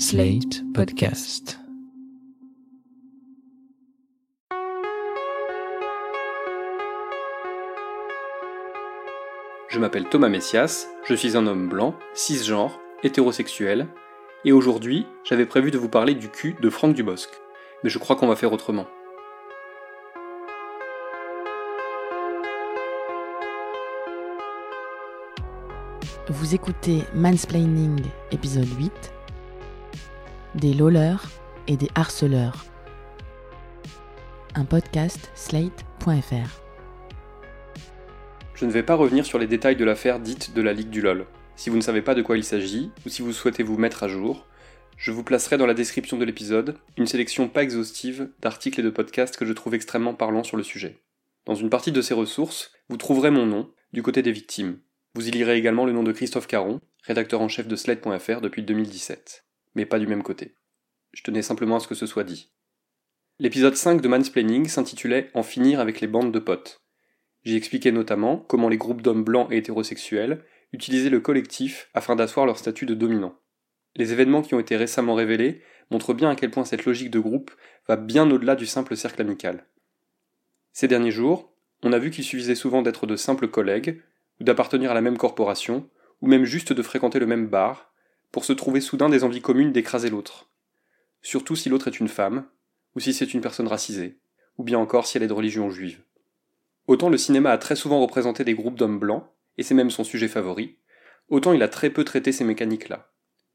Slate Podcast. Je m'appelle Thomas Messias, je suis un homme blanc, cisgenre, hétérosexuel, et aujourd'hui, j'avais prévu de vous parler du cul de Franck Dubosc. Mais je crois qu'on va faire autrement. Vous écoutez Mansplaining épisode 8 Des loleurs et des harceleurs. Un podcast slate.fr. Je ne vais pas revenir sur les détails de l'affaire dite de la Ligue du LOL. Si vous ne savez pas de quoi il s'agit, ou si vous souhaitez vous mettre à jour, je vous placerai dans la description de l'épisode une sélection pas exhaustive d'articles et de podcasts que je trouve extrêmement parlants sur le sujet. Dans une partie de ces ressources, vous trouverez mon nom, du côté des victimes. Vous y lirez également le nom de Christophe Caron, rédacteur en chef de Sled.fr depuis 2017. Mais pas du même côté. Je tenais simplement à ce que ce soit dit. L'épisode 5 de Mansplaining s'intitulait En finir avec les bandes de potes. J'y expliquais notamment comment les groupes d'hommes blancs et hétérosexuels utilisaient le collectif afin d'asseoir leur statut de dominant. Les événements qui ont été récemment révélés montrent bien à quel point cette logique de groupe va bien au-delà du simple cercle amical. Ces derniers jours, on a vu qu'il suffisait souvent d'être de simples collègues, ou d'appartenir à la même corporation, ou même juste de fréquenter le même bar, pour se trouver soudain des envies communes d'écraser l'autre. Surtout si l'autre est une femme, ou si c'est une personne racisée, ou bien encore si elle est de religion juive. Autant le cinéma a très souvent représenté des groupes d'hommes blancs, et c'est même son sujet favori, autant il a très peu traité ces mécaniques-là.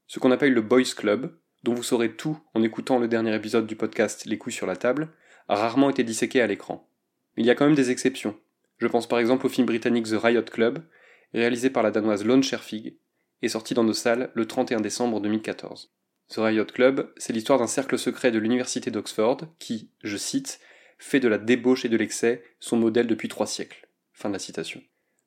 Ce qu'on appelle le Boys Club, dont vous saurez tout en écoutant le dernier épisode du podcast Les couilles sur la table, a rarement été disséqué à l'écran. Il y a quand même des exceptions. Je pense par exemple au film britannique The Riot Club, réalisé par la danoise Lone Scherfig, et sorti dans nos salles le 31 décembre 2014. The Riot Club, c'est l'histoire d'un cercle secret de l'université d'Oxford qui, je cite, fait de la débauche et de l'excès son modèle depuis trois siècles. Fin de la citation.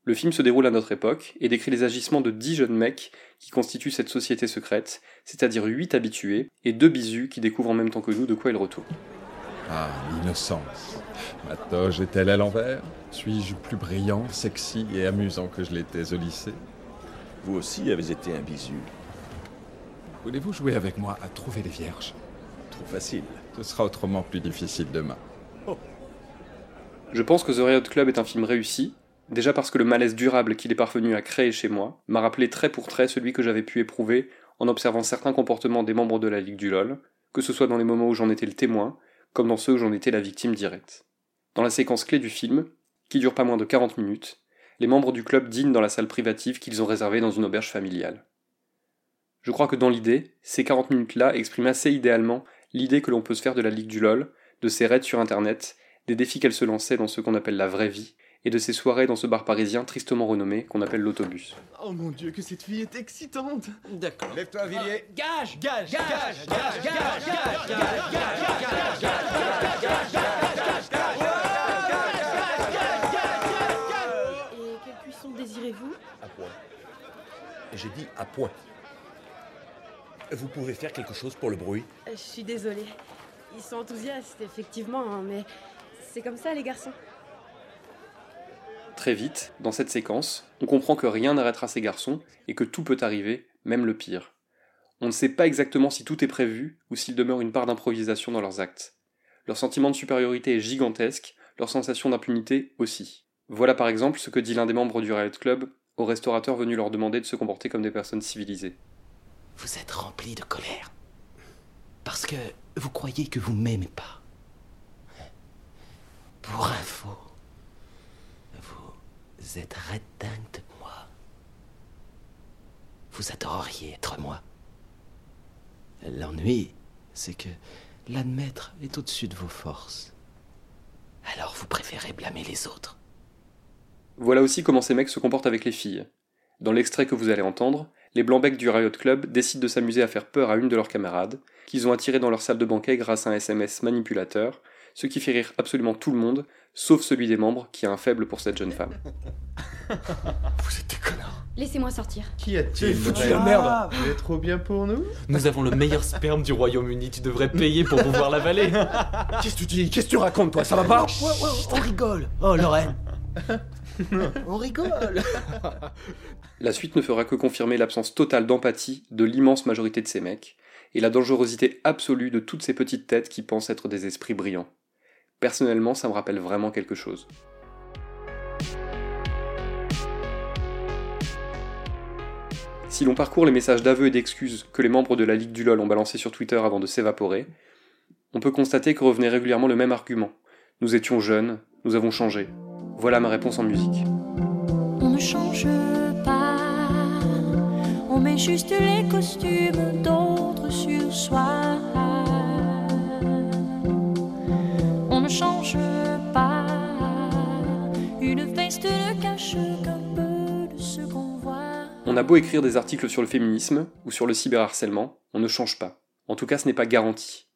Le film se déroule à notre époque et décrit les agissements de dix jeunes mecs qui constituent cette société secrète, c'est-à-dire huit habitués et deux bisus qui découvrent en même temps que nous de quoi ils retournent. Ah, l'innocence. Ma toge est-elle à l'envers? Suis-je plus brillant, sexy et amusant que je l'étais au lycée? Vous aussi avez été un bisu. Voulez-vous jouer avec moi à trouver les vierges? Trop facile. Ce sera autrement plus difficile demain. Je pense que The Riot Club est un film réussi, déjà parce que le malaise durable qu'il est parvenu à créer chez moi m'a rappelé trait pour trait celui que j'avais pu éprouver en observant certains comportements des membres de la Ligue du LOL, que ce soit dans les moments où j'en étais le témoin, comme dans ceux où j'en étais la victime directe. Dans la séquence clé du film, qui dure pas moins de 40 minutes, les membres du club dînent dans la salle privative qu'ils ont réservée dans une auberge familiale. Je crois que dans l'idée, ces 40 minutes-là expriment assez idéalement l'idée que l'on peut se faire de la Ligue du LOL, de ses raids sur internet, des défis qu'elle se lançait dans ce qu'on appelle la vraie vie, et de ses soirées dans ce bar parisien tristement renommé qu'on appelle l'autobus. Oh mon dieu, que cette fille est excitante D'accord. Lève-toi, Villiers. Gage Gage Gage Gage Gage Gage Gage Gage Gage Et J'ai dit à point. Vous pouvez faire quelque chose pour le bruit Euh, Je suis désolée. Ils sont enthousiastes, effectivement, hein, mais c'est comme ça, les garçons. Très vite, dans cette séquence, on comprend que rien n'arrêtera ces garçons et que tout peut arriver, même le pire. On ne sait pas exactement si tout est prévu ou s'il demeure une part d'improvisation dans leurs actes. Leur sentiment de supériorité est gigantesque, leur sensation d'impunité aussi. Voilà par exemple ce que dit l'un des membres du Riot Club au restaurateur venu leur demander de se comporter comme des personnes civilisées. Vous êtes rempli de colère. Parce que vous croyez que vous m'aimez pas. Pour info, vous êtes red dingue de moi. Vous adoreriez être moi. L'ennui, c'est que l'admettre est au-dessus de vos forces. Alors vous préférez blâmer les autres. Voilà aussi comment ces mecs se comportent avec les filles. Dans l'extrait que vous allez entendre, les blancs-becs du Riot Club décident de s'amuser à faire peur à une de leurs camarades, qu'ils ont attirée dans leur salle de banquet grâce à un SMS manipulateur, ce qui fait rire absolument tout le monde, sauf celui des membres qui a un faible pour cette jeune femme. Vous êtes des connards Laissez-moi sortir. Qui a-t-il foutu la merde. Ah, Vous êtes trop bien pour nous Nous avons le meilleur sperme du Royaume-Uni, tu devrais payer pour pouvoir l'avaler. Qu'est-ce que tu dis? Qu'est-ce que tu racontes, toi? Ça va pas? On rigole. Oh Lorraine. On rigole. La suite ne fera que confirmer l'absence totale d'empathie de l'immense majorité de ces mecs, et la dangerosité absolue de toutes ces petites têtes qui pensent être des esprits brillants. Personnellement, ça me rappelle vraiment quelque chose. Si l'on parcourt les messages d'aveu et d'excuses que les membres de la Ligue du LOL ont balancés sur Twitter avant de s'évaporer, on peut constater que revenait régulièrement le même argument. Nous étions jeunes, nous avons changé. Voilà ma réponse en musique. On ne change pas, on met juste les costumes d'autres sur soi. On ne change pas, une veste ne cache qu'un peu de ce qu'on voit. On a beau écrire des articles sur le féminisme ou sur le cyberharcèlement, on ne change pas. En tout cas, ce n'est pas garanti.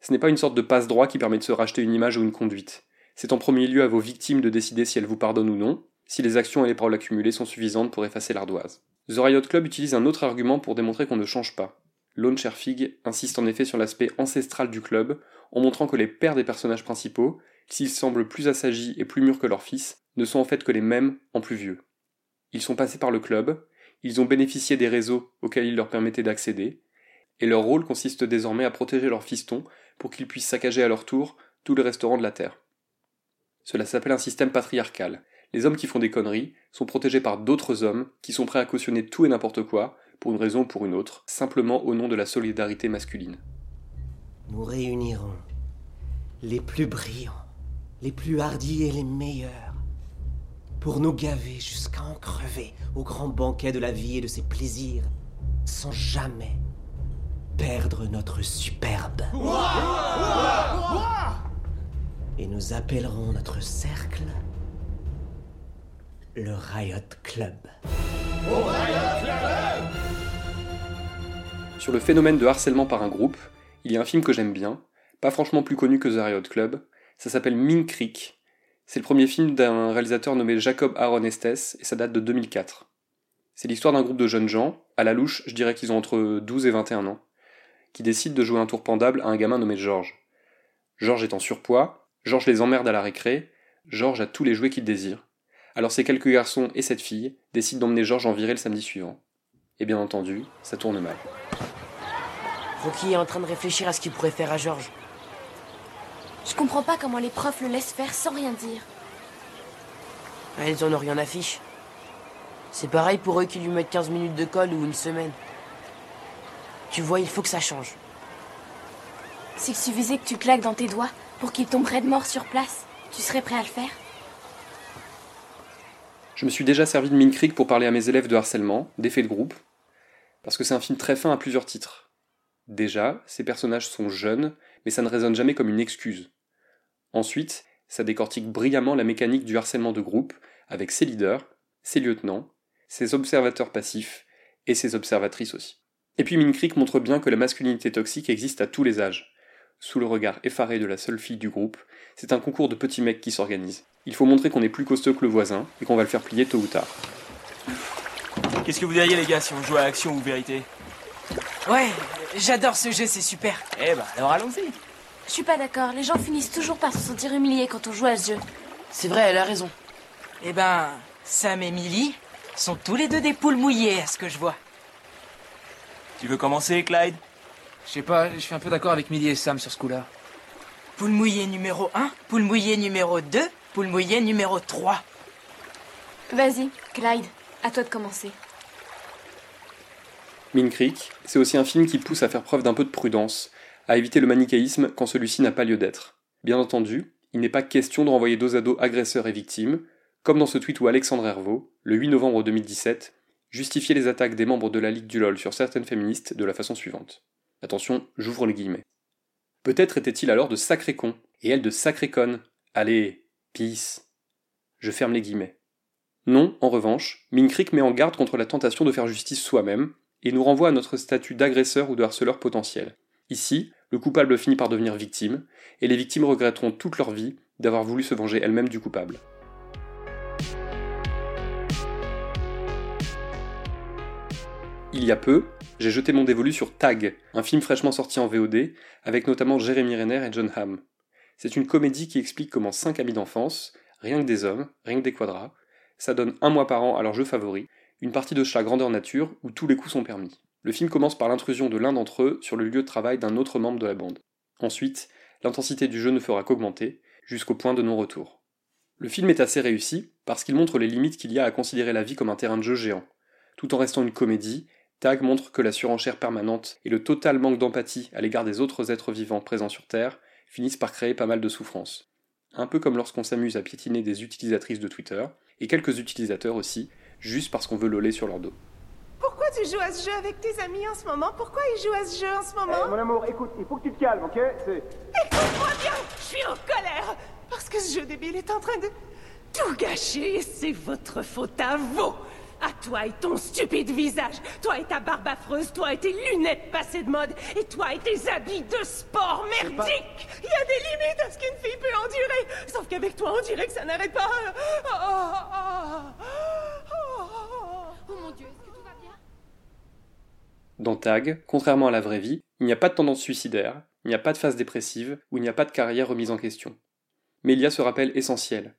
Ce n'est pas une sorte de passe-droit qui permet de se racheter une image ou une conduite. C'est en premier lieu à vos victimes de décider si elles vous pardonnent ou non, si les actions et les paroles accumulées sont suffisantes pour effacer l'ardoise. The Riot Club utilise un autre argument pour démontrer qu'on ne change pas. Lone Sherfig insiste en effet sur l'aspect ancestral du club, en montrant que les pères des personnages principaux, s'ils semblent plus assagis et plus mûrs que leurs fils, ne sont en fait que les mêmes en plus vieux. Ils sont passés par le club, ils ont bénéficié des réseaux auxquels il leur permettait d'accéder, et leur rôle consiste désormais à protéger leurs fistons pour qu'ils puissent saccager à leur tour tous les restaurants de la Terre. Cela s'appelle un système patriarcal. Les hommes qui font des conneries sont protégés par d'autres hommes qui sont prêts à cautionner tout et n'importe quoi, pour une raison ou pour une autre, simplement au nom de la solidarité masculine. Nous réunirons les plus brillants, les plus hardis et les meilleurs, pour nous gaver jusqu'à en crever au grand banquet de la vie et de ses plaisirs, sans jamais perdre notre superbe. Et nous appellerons notre cercle le Riot Club. Sur le phénomène de harcèlement par un groupe, il y a un film que j'aime bien, pas franchement plus connu que The Riot Club, ça s'appelle Mean Creek. C'est le premier film d'un réalisateur nommé Jacob Aaron Estes et ça date de 2004. C'est l'histoire d'un groupe de jeunes gens, à la louche, je dirais qu'ils ont entre 12 et 21 ans, qui décident de jouer un tour pendable à un gamin nommé George. George est en surpoids, George les emmerde à la récré, George a tous les jouets qu'il désire. Alors ces quelques garçons et cette fille décident d'emmener George en virée le samedi suivant. Et bien entendu, ça tourne mal. Rocky est en train de réfléchir à ce qu'il pourrait faire à George. Je comprends pas comment les profs le laissent faire sans rien dire. Ah, Ils en ont rien à fiche. C'est pareil pour eux qui lui mettent 15 minutes de colle ou une semaine. Tu vois, il faut que ça change. S'il suffisait que tu claques dans tes doigts pour qu'il tombe raide mort sur place, tu serais prêt à le faire? Je me suis déjà servi de Mean Creek pour parler à mes élèves de harcèlement, d'effets de groupe, parce que c'est un film très fin à plusieurs titres. Déjà, ces personnages sont jeunes, mais ça ne résonne jamais comme une excuse. Ensuite, ça décortique brillamment la mécanique du harcèlement de groupe, avec ses leaders, ses lieutenants, ses observateurs passifs, et ses observatrices aussi. Et puis Creek montre bien que la masculinité toxique existe à tous les âges. Sous le regard effaré de la seule fille du groupe, c'est un concours de petits mecs qui s'organise. Il faut montrer qu'on est plus costaud que le voisin et qu'on va le faire plier tôt ou tard. Qu'est-ce que vous diriez les gars si on jouait à action ou vérité? Ouais, j'adore ce jeu, c'est super. Eh ben alors allons-y. Je suis pas d'accord, les gens finissent toujours par se sentir humiliés quand on joue à ce jeu. C'est vrai, elle a raison. Eh ben, Sam et Millie sont tous les deux des poules mouillées, à ce que je vois. Tu veux commencer, Clyde? Je sais pas, je suis un peu d'accord avec Millie et Sam sur ce coup-là. Poule mouillée numéro 1, poule mouillée numéro 2, poule mouillée numéro 3. Vas-y, Clyde, à toi de commencer. Mean Creek, c'est aussi un film qui pousse à faire preuve d'un peu de prudence, à éviter le manichéisme quand celui-ci n'a pas lieu d'être. Bien entendu, il n'est pas question de renvoyer dos à dos agresseurs et victimes, comme dans ce tweet où Alexandre Hervaux, le 8 novembre 2017, justifiait les attaques des membres de la Ligue du LOL sur certaines féministes de la façon suivante. Attention, j'ouvre les guillemets. Peut-être était-il alors de sacrés cons, et elle de sacrés connes. Allez, peace. Je ferme les guillemets. Non, en revanche, Creek met en garde contre la tentation de faire justice soi-même, et nous renvoie à notre statut d'agresseur ou de harceleur potentiel. Ici, le coupable finit par devenir victime, et les victimes regretteront toute leur vie d'avoir voulu se venger elles-mêmes du coupable. Il y a peu, j'ai jeté mon dévolu sur Tag, un film fraîchement sorti en VOD, avec notamment Jérémy Renner et John Hamm. C'est une comédie qui explique comment cinq amis d'enfance, rien que des hommes, rien que des quadras, ça donne un mois par an à leur jeu favori, une partie de chat grandeur nature où tous les coups sont permis. Le film commence par l'intrusion de l'un d'entre eux sur le lieu de travail d'un autre membre de la bande. Ensuite, l'intensité du jeu ne fera qu'augmenter, jusqu'au point de non-retour. Le film est assez réussi parce qu'il montre les limites qu'il y a à considérer la vie comme un terrain de jeu géant. Tout en restant une comédie, Tag montre que la surenchère permanente et le total manque d'empathie à l'égard des autres êtres vivants présents sur Terre finissent par créer pas mal de souffrances. Un peu comme lorsqu'on s'amuse à piétiner des utilisatrices de Twitter, et quelques utilisateurs aussi, juste parce qu'on veut loler sur leur dos. Pourquoi tu joues à ce jeu avec tes amis en ce moment? Pourquoi ils jouent à ce jeu en ce moment? Eh, mon amour, écoute, il faut que tu te calmes, ok? C'est... Écoute-moi bien Je suis en colère Parce que ce jeu débile est en train de tout gâcher et c'est votre faute à vous à toi et ton stupide visage, toi et ta barbe affreuse, toi et tes lunettes passées de mode, et toi et tes habits de sport merdiques. Il y a des limites à ce qu'une fille peut endurer Sauf qu'avec toi, on dirait que ça n'arrête pas. Oh, oh mon dieu, est-ce que tout va bien? Dans Tag, contrairement à la vraie vie, il n'y a pas de tendance suicidaire, il n'y a pas de phase dépressive, ou il n'y a pas de carrière remise en question. Mais il y a ce rappel essentiel.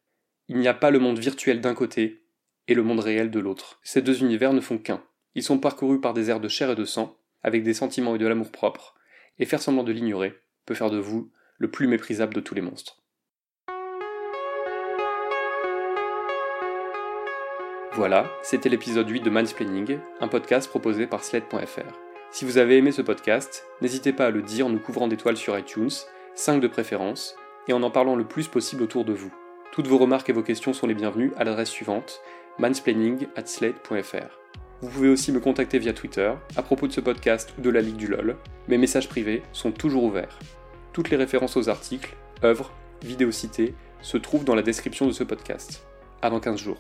Il n'y a pas le monde virtuel d'un côté et le monde réel de l'autre. Ces deux univers ne font qu'un. Ils sont parcourus par des airs de chair et de sang, avec des sentiments et de l'amour propre, et faire semblant de l'ignorer peut faire de vous le plus méprisable de tous les monstres. Voilà, c'était l'épisode 8 de Mansplaining, un podcast proposé par Sled.fr. Si vous avez aimé ce podcast, n'hésitez pas à le dire en nous couvrant d'étoiles sur iTunes, 5 de préférence, et en en parlant le plus possible autour de vous. Toutes vos remarques et vos questions sont les bienvenues à l'adresse suivante mansplaining@slate.fr. Vous pouvez aussi me contacter via Twitter à propos de ce podcast ou de la Ligue du LOL. Mes messages privés sont toujours ouverts. Toutes les références aux articles, œuvres, vidéos citées se trouvent dans la description de ce podcast. Dans 15 jours.